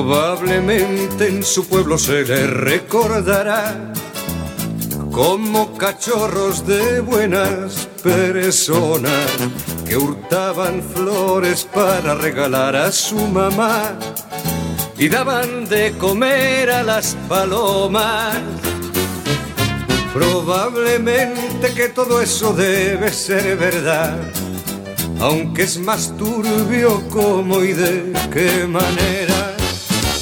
Probablemente en su pueblo se le recordará como cachorros de buenas personas que hurtaban flores para regalar a su mamá y daban de comer a las palomas. Probablemente que todo eso debe ser verdad, aunque es más turbio cómo y de qué manera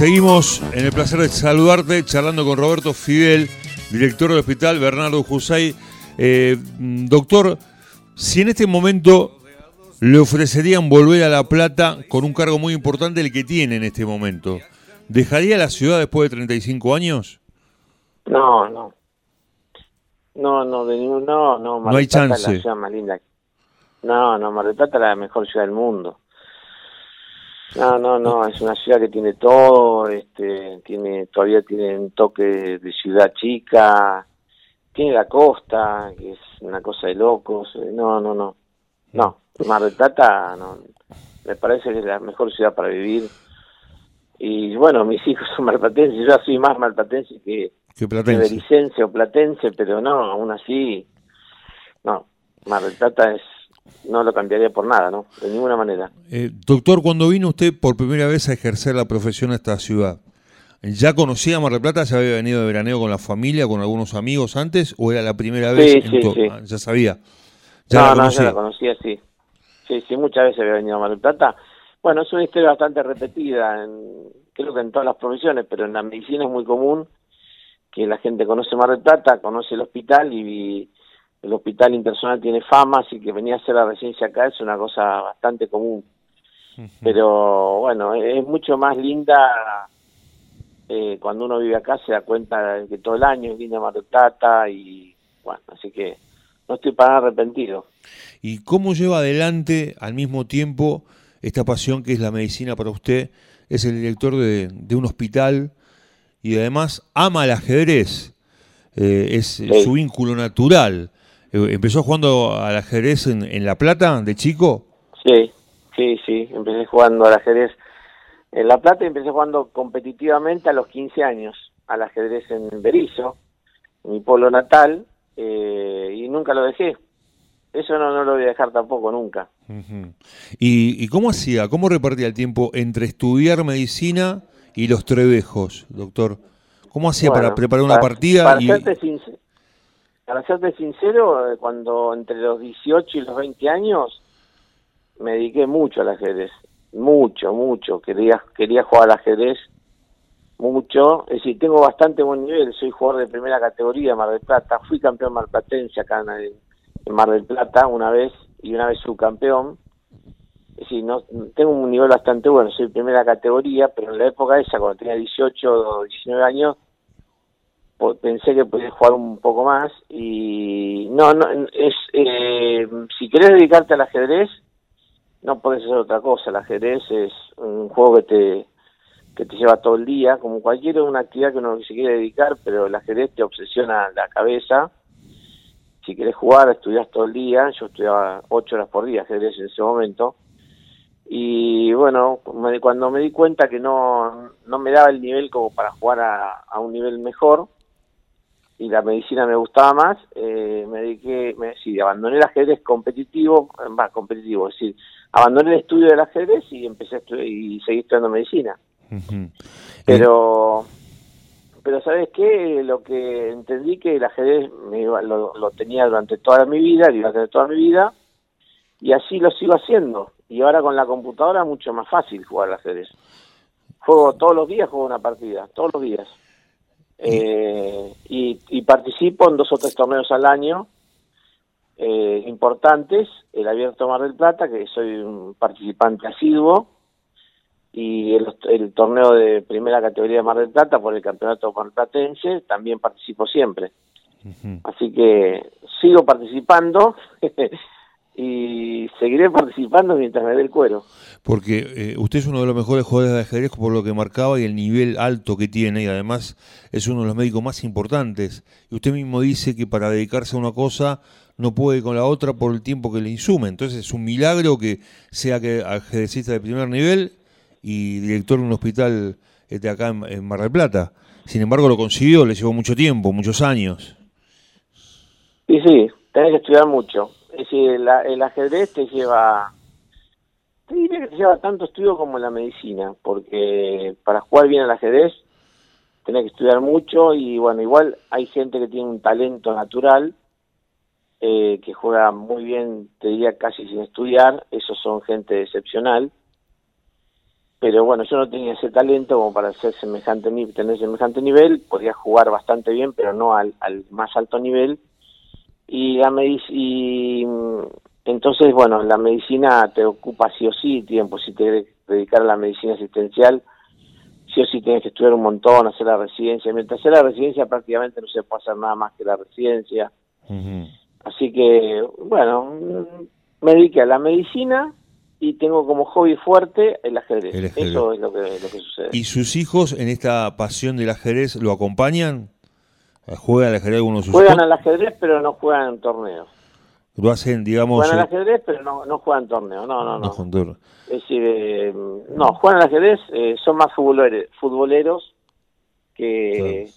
Seguimos en el placer de saludarte, charlando con Roberto Fidel, director del hospital, Bernardo Jusay. Eh, doctor, si en este momento le ofrecerían volver a La Plata con un cargo muy importante el que tiene en este momento, ¿dejaría la ciudad después de 35 años? No, no. No, no, de ningún, no, no. no hay chance. la ciudad más linda. No, no, Mar del Plata es la mejor ciudad del mundo. No, no, no, es una ciudad que tiene todo, este, tiene, todavía tiene un toque de ciudad chica, tiene la costa, que es una cosa de locos, eh, no, no, no, no, Mar del Plata, no, me parece que es la mejor ciudad para vivir, y bueno, mis hijos son malplatenses, yo soy más malplatense que, que platense. o platense, pero no, aún así, no, Mar del Plata es no lo cambiaría por nada, ¿no? De ninguna manera. Eh, doctor, cuando vino usted por primera vez a ejercer la profesión a esta ciudad, ¿ya conocía Mar del Plata? ¿Ya había venido de veraneo con la familia, con algunos amigos antes? ¿O era la primera vez? Sí, sí, ah, ya sabía. ¿Ya no, no, ya la conocía, sí. Sí, sí, muchas veces había venido a Mar del Plata. Bueno, es una historia bastante repetida, en, creo que en todas las profesiones, pero en la medicina es muy común que la gente conoce Mar del Plata, conoce el hospital y el hospital impersonal tiene fama, así que venía a hacer la residencia acá es una cosa bastante común. Pero bueno, es mucho más linda eh, cuando uno vive acá, se da cuenta que todo el año es linda Mar y bueno, así que no estoy para arrepentido. ¿Y cómo lleva adelante al mismo tiempo esta pasión que es la medicina para usted? Es el director de, de un hospital y además ama el ajedrez, eh, es su vínculo natural. Eh, ¿Empezó jugando al ajedrez en, La Plata de chico? Sí, sí, sí, empecé jugando al ajedrez en La Plata y empecé jugando competitivamente a los 15 años al ajedrez en Berizo, mi pueblo natal, eh, y nunca lo dejé. Eso no, no lo voy a dejar tampoco, nunca. ¿Y, ¿Y cómo hacía, cómo repartía el tiempo entre estudiar medicina y los trebejos, doctor? ¿Cómo hacía para preparar una partida? Para serte sincero, para serte sincero, eh, cuando entre los 18 y los 20 años me dediqué mucho al ajedrez, mucho, mucho, quería, quería jugar al ajedrez mucho, es decir, tengo bastante buen nivel, soy jugador de primera categoría Mar del Plata, fui campeón marplatense acá en, en Mar del Plata una vez y una vez subcampeón, es decir, no, tengo un nivel bastante bueno, soy primera categoría, pero en la época esa, cuando tenía 18 o 19 años, pensé que podía jugar un poco más y no, no es eh, si querés dedicarte al ajedrez no puedes hacer otra cosa. El ajedrez es un juego que te que te lleva todo el día como cualquier una actividad que uno se quiere dedicar pero el ajedrez te obsesiona la cabeza. Si querés jugar estudias todo el día. Yo estudiaba ocho horas por día ajedrez en ese momento. Y bueno cuando me di cuenta que no no me daba el nivel como para jugar a, a un nivel mejor y la medicina me gustaba más, eh, me dediqué, me, sí, abandoné el ajedrez competitivo, va, competitivo, es decir, abandoné el estudio del ajedrez y empecé a estudiar y seguí estudiando medicina. Pero, pero ¿sabes qué? Lo que entendí que el ajedrez me lo, lo, tenía durante toda mi vida, durante toda mi vida, y así lo sigo haciendo. Y ahora con la computadora mucho más fácil jugar al ajedrez. Juego todos los días, juego una partida, todos los días. Eh, y, participo en dos o tres torneos al año eh, importantes, el Abierto Mar del Plata, que soy un participante asiduo, y el, torneo de primera categoría de Mar del Plata por el campeonato marplatense también participo siempre. Así que sigo participando y seguiré participando mientras me dé el cuero. Porque eh, usted es uno de los mejores jugadores de ajedrez por lo que marcaba y el nivel alto que tiene y además es uno de los médicos más importantes. Y usted mismo dice que para dedicarse a una cosa no puede con la otra por el tiempo que le insume. Entonces es un milagro que sea que ajedrecista de primer nivel y director de un hospital de acá en, Mar del Plata. Sin embargo lo consiguió, le llevó mucho tiempo, muchos años. Sí, sí, tenés que estudiar mucho. Es decir, el, ajedrez te lleva, te diría que te lleva tanto estudio como la medicina, porque para jugar bien al ajedrez tenés que estudiar mucho y bueno, igual hay gente que tiene un talento natural, eh, que juega muy bien, te diría casi sin estudiar, esos son gente excepcional, pero bueno, yo no tenía ese talento como para ser semejante, tener semejante nivel, podía jugar bastante bien, pero no al, al más alto nivel, y la y entonces bueno la medicina te ocupa sí o sí tiempo si te quieres dedicar a la medicina asistencial sí o sí tienes que estudiar un montón hacer la residencia mientras hacer la residencia prácticamente no se puede hacer nada más que la residencia así que bueno me dediqué a la medicina y tengo como hobby fuerte el ajedrez. el ajedrez. Eso es lo que, lo que sucede. ¿Y sus hijos en esta pasión del ajedrez lo acompañan? ¿Juegan al ajedrez algunos Juegan al ajedrez, pero no juegan en torneos. Lo hacen, digamos... Juegan al eh, ajedrez, pero no, no juegan torneos, no, no, no. es decir, eh, no, juegan al ajedrez, eh, son más futboleros, futboleros que,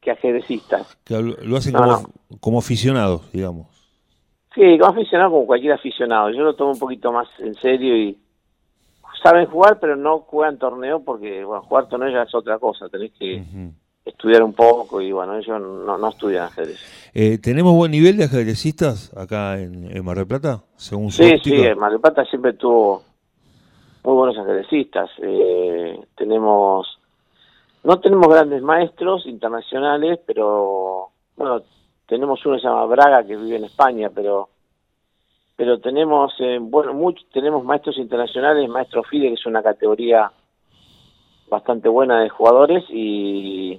que ajedrecistas. lo hacen como, como aficionados, digamos. Sí, como aficionados, como cualquier aficionado. Yo lo tomo un poquito más en serio y saben jugar, pero no juegan torneo porque, bueno, jugar torneo ya es otra cosa. Tenés que estudiar un poco y bueno, ellos no, no estudian ajedrez. Eh, ¿Tenemos buen nivel de ajedrecistas acá en, Mar del Plata? Según sí, sí, Mar del Plata siempre tuvo muy buenos ajedrecistas. Eh, tenemos, no tenemos grandes maestros internacionales, pero bueno, tenemos uno que se llama Braga que vive en España, pero pero tenemos eh, bueno mucho, tenemos maestros internacionales, maestro FIDE que es una categoría bastante buena de jugadores y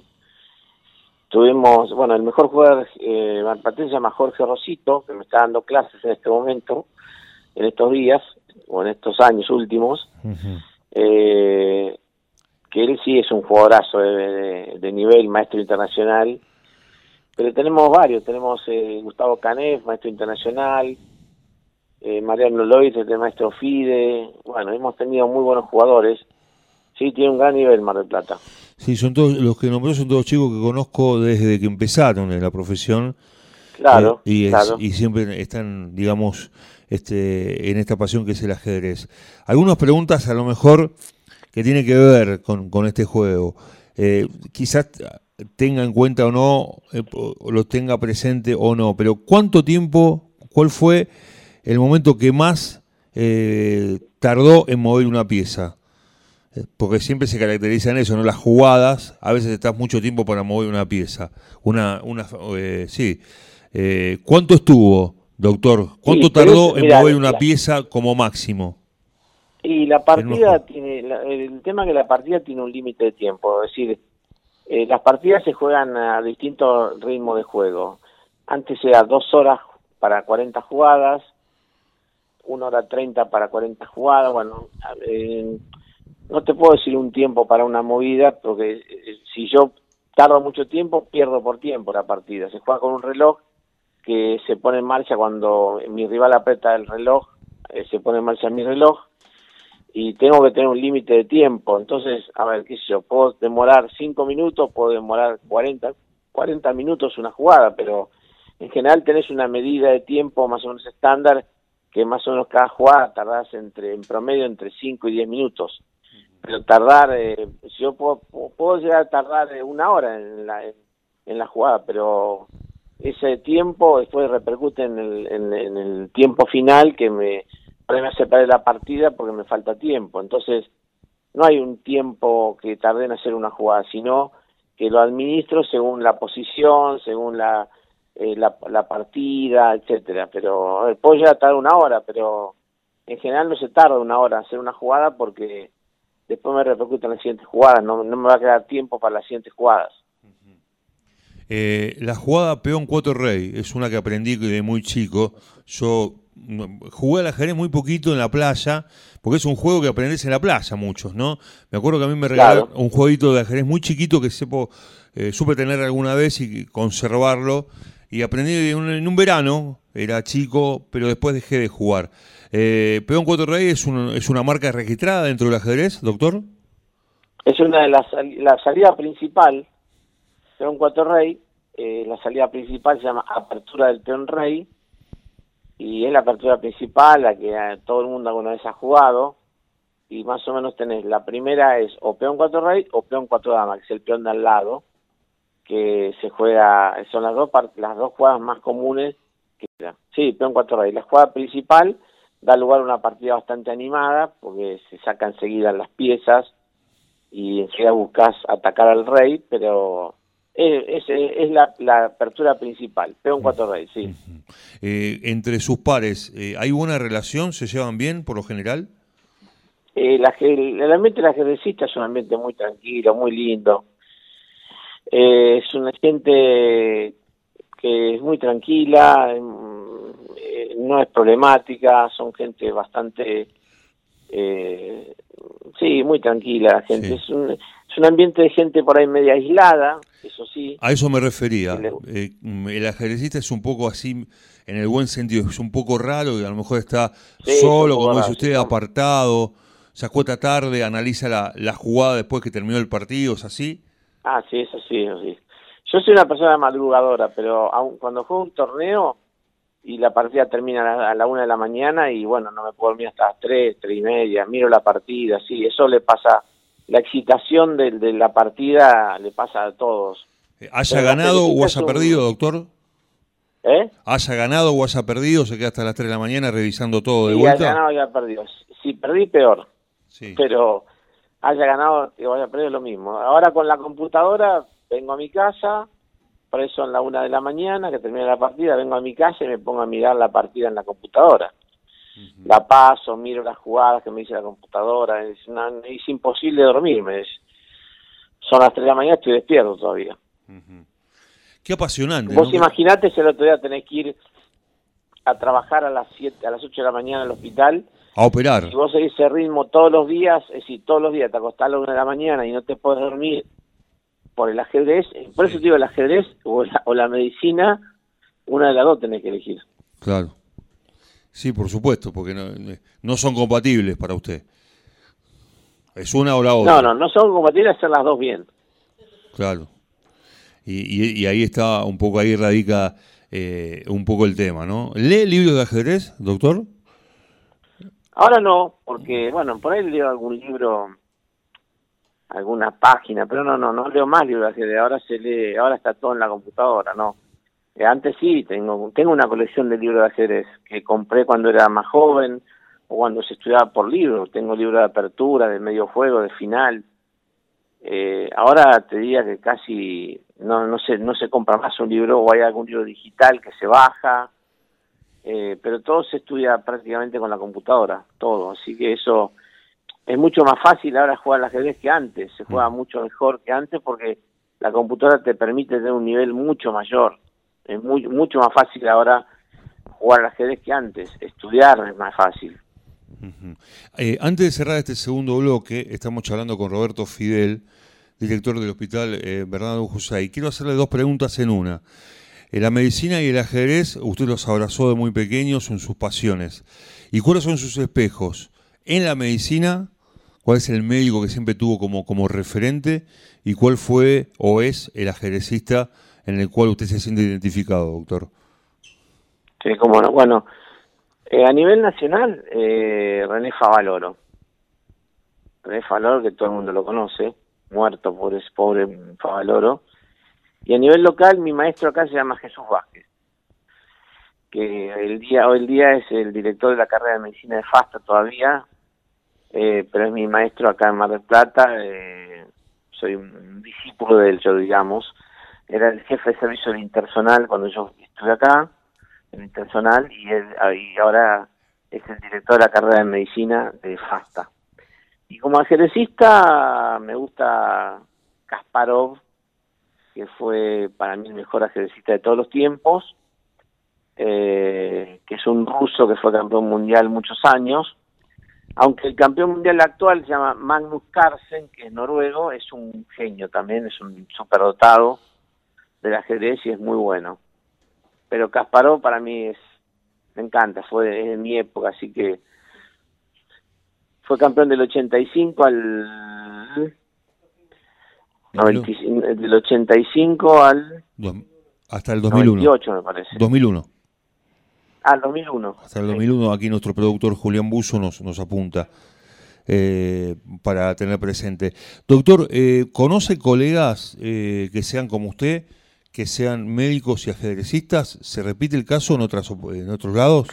Tuvimos, bueno, el mejor jugador eh, se llama Jorge Rosito, que me está dando clases en este momento, en estos días, o en estos años últimos, eh, que él sí es un jugadorazo de, nivel, maestro internacional, pero tenemos varios, tenemos eh, Gustavo Canef, maestro internacional, eh, Mariano Lois, maestro FIDE, bueno, hemos tenido muy buenos jugadores, sí, tiene un gran nivel Mar del Plata. Sí, son todos, los que nombró son todos chicos que conozco desde que empezaron en la profesión. Claro, eh, y, y siempre están, digamos, este, en esta pasión que es el ajedrez. Algunas preguntas a lo mejor que tienen que ver con, con este juego. Eh, quizás tenga en cuenta o no, eh, lo tenga presente o no, pero ¿cuánto tiempo, cuál fue el momento que más tardó en mover una pieza? Porque siempre se caracteriza en eso, ¿no? Las jugadas, a veces estás mucho tiempo para mover una pieza. Una, una, eh, sí. Eh, ¿Cuánto estuvo, doctor? ¿Cuánto tardó en mover una pieza como máximo? Y la partida tiene, el tema es que la partida tiene un límite de tiempo, es decir, eh, las partidas se juegan a distintos ritmos de juego. Antes era dos horas para 40 jugadas, una hora 30 para 40 jugadas, bueno, no te puedo decir un tiempo para una movida, porque eh, si yo tardo mucho tiempo, pierdo por tiempo la partida. Se juega con un reloj que se pone en marcha cuando mi rival aprieta el reloj, eh, se pone en marcha mi reloj y tengo que tener un límite de tiempo. Entonces, a ver, qué sé yo, puedo demorar 5 minutos, puedo demorar 40, 40 minutos una jugada, pero en general tenés una medida de tiempo más o menos estándar que más o menos cada jugada tardás entre, en promedio entre 5 y 10 minutos pero tardar, eh, yo puedo, puedo llegar a tardar eh, una hora en la, en, la jugada, pero ese tiempo después repercute en el, en, el tiempo final que me, me hace perder la partida porque me falta tiempo. Entonces, no hay un tiempo que tarde en hacer una jugada, sino que lo administro según la posición, según la, eh, la, partida, etcétera. Pero puedo llegar a tardar una hora, pero en general no se tarda una hora en hacer una jugada porque después me repercute en las siguientes jugadas, no, no me va a quedar tiempo para las siguientes jugadas. Eh, la jugada peón 4 rey es una que aprendí de muy chico. Yo mm, jugué al ajedrez muy poquito en la playa, porque es un juego que aprendes en la playa muchos, ¿no? Me acuerdo que a mí me regalaron un jueguito de ajedrez muy chiquito que sepo, eh, supe tener alguna vez y conservarlo. Y aprendí en un, en un verano, era chico, pero después dejé de jugar. Eh, Peón Cuatro Rey es, es una marca registrada dentro del ajedrez, doctor. Es una de las la salida principal, Peón Cuatro Rey, eh, la salida principal se llama Apertura del Peón Rey y es la apertura principal, la que eh, todo el mundo alguna vez ha jugado y más o menos tenés, la primera es o Peón Cuatro Rey o Peón Cuatro Dama, que es el peón de al lado, que se juega, son las dos las dos jugadas más comunes. Sí, Peón Cuatro Rey. La jugada principal da lugar a una partida bastante animada porque se sacan enseguida las piezas y enseguida buscas atacar al rey, pero es, es, la, apertura principal, peón cuatro rey, sí. Eh, entre sus pares, eh, ¿hay buena relación? ¿Se llevan bien por lo general? Eh, la, el ambiente de la ajedrecista es un ambiente muy tranquilo, muy lindo. Eh, es una gente que es muy tranquila, no es problemática, son gente bastante, eh, sí, muy tranquila, gente. Es, un, es un ambiente de gente por ahí media aislada, eso sí. A eso me refería. Eh, el ajedrecista es un poco así, en el buen sentido, es un poco raro, y a lo mejor está solo, como dice usted, apartado, se acuesta tarde, analiza la, la jugada después que terminó el partido, ¿es así? Ah, sí, eso sí, eso sí. Yo soy una persona madrugadora, pero aun cuando juego un torneo, y la partida termina a la, una de la mañana y bueno, no me puedo dormir hasta las tres, tres y media, miro la partida, sí, eso le pasa, la excitación de, de la partida le pasa a todos. Eh, ¿Haya ganado o haya perdido, doctor? ¿Eh? ¿Haya ganado o haya perdido? Se queda hasta las tres de la mañana revisando todo de sí, vuelta. haya ganado o haya perdido. Si perdí, peor. Sí. Pero haya ganado o haya perdido, lo mismo. Ahora con la computadora vengo a mi casa, por eso en la una de la mañana, que termina la partida, vengo a mi casa y me pongo a mirar la partida en la computadora. La paso, miro las jugadas que me dice la computadora, es, es imposible dormirme. son las tres de la mañana, estoy despierto todavía. Qué apasionante. Vos imaginate si el otro día tenés que ir a trabajar a las siete, a las 8 de la mañana al hospital. A operar. Si vos seguís ese ritmo todos los días, es decir, todos los días te acostás a la una de la mañana y no te puedes dormir por el ajedrez, por eso digo el ajedrez o la, o la medicina, una de las dos tenés que elegir. Claro. Sí, por supuesto, porque no, no son compatibles para usted. Es una o la otra. No, no, no son compatibles hacer las dos bien. Claro. Y, y, ahí está, un poco ahí radica eh, un poco el tema, ¿no? ¿Lee libros de ajedrez, doctor? Ahora no, porque, bueno, por ahí leo algún libro alguna página, pero no, no, no leo más libros de ahora se lee, ahora está todo en la computadora, no. Eh, antes sí, tengo, tengo una colección de libros de ajedrez que compré cuando era más joven o cuando se estudiaba por libros, tengo libros de apertura, de medio juego, de final. Eh, ahora te diría que casi no, no, se, no se compra más un libro o hay algún libro digital que se baja, eh, pero todo se estudia prácticamente con la computadora, todo, así que eso es mucho más fácil ahora jugar al ajedrez que antes, se juega mm. mucho mejor que antes porque la computadora te permite tener un nivel mucho mayor. Es muy, mucho más fácil ahora jugar al ajedrez que antes, estudiar es más fácil. Eh, antes de cerrar este segundo bloque, estamos charlando con Roberto Fidel, director del Hospital eh, Bernardo Jusay. Quiero hacerle dos preguntas en una. En la medicina y el ajedrez, usted los abrazó de muy pequeños, son sus pasiones. ¿Y cuáles son sus espejos? En la medicina cuál es el médico que siempre tuvo como, como referente y cuál fue o es el ajedrecista en el cual usted se siente identificado, doctor. Sí, como no. Bueno, eh, a nivel nacional, eh, René Favaloro. René Favaloro, que todo el mundo lo conoce, muerto por ese pobre Favaloro. Y a nivel local, mi maestro acá se llama Jesús Vázquez, que el día, hoy el día es el director de la carrera de medicina de FASTA todavía, eh, pero es mi maestro acá en Mar del Plata, eh, soy un discípulo de él, yo digamos, era el jefe de servicio del Intersonal cuando yo estuve acá, el Intersonal, y, él, y ahora es el director de la carrera de medicina de FASTA. Y como ajedrecista me gusta Kasparov, que fue para mí el mejor ajedrecista de todos los tiempos, eh, que es un ruso que fue campeón mundial muchos años, aunque el campeón mundial actual se llama Magnus Carlsen, que es noruego, es un genio también, es un superdotado del ajedrez y es muy bueno. Pero Kasparov para mí es, me encanta, fue de, mi época, así que fue campeón del 85 al... del 85 al... Hasta el 2001. 98 me parece. 2001. Al 2001. Hasta el 2001, aquí nuestro productor Julián Buzo nos, nos apunta eh, para tener presente. Doctor, eh, ¿conoce colegas eh, que sean como usted, que sean médicos y ajedrecistas? ¿Se repite el caso en, otras, en otros lados?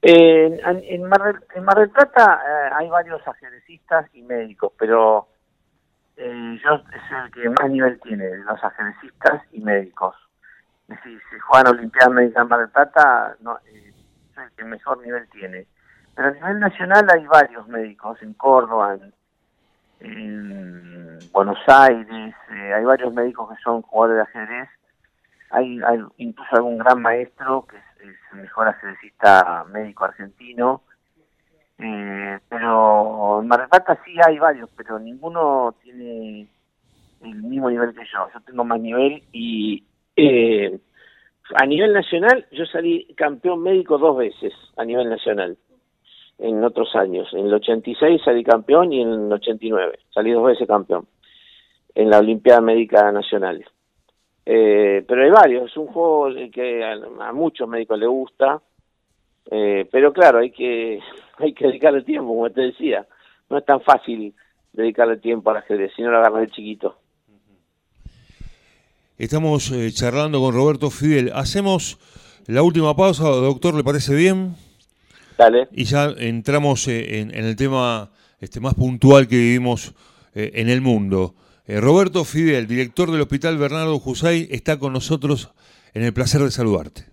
en, en, Mar, en Mar del Plata hay varios ajedrecistas y médicos, pero yo es el que más nivel tiene, los ajedrecistas y médicos si se juegan Olimpiadas Médicas Mar del Plata, no, eh, es el que mejor nivel tiene. Pero a nivel nacional hay varios médicos, en Córdoba, en, Buenos Aires, eh, hay varios médicos que son jugadores de ajedrez. Hay, incluso algún gran maestro que es, el mejor ajedrecista médico argentino. Eh, pero en Mar del Plata sí hay varios, pero ninguno tiene el mismo nivel que yo. Yo tengo más nivel y eh, a nivel nacional, yo salí campeón médico dos veces a nivel nacional, en otros años. En el 86 salí campeón y en el 89 salí dos veces campeón en la Olimpiada Médica Nacional. Eh, pero hay varios, es un juego que a, muchos médicos les gusta, eh, pero claro, hay que, hay que dedicarle tiempo, como te decía. No es tan fácil dedicarle tiempo al ajedrez, si no lo agarras de chiquito. Estamos eh, charlando con Roberto Fidel. Hacemos la última pausa, doctor, ¿le parece bien? Dale. Y ya entramos eh, en, el tema este, más puntual que vivimos eh, en el mundo. Roberto Fidel, director del Hospital Bernardo Jusay, está con nosotros en el placer de saludarte.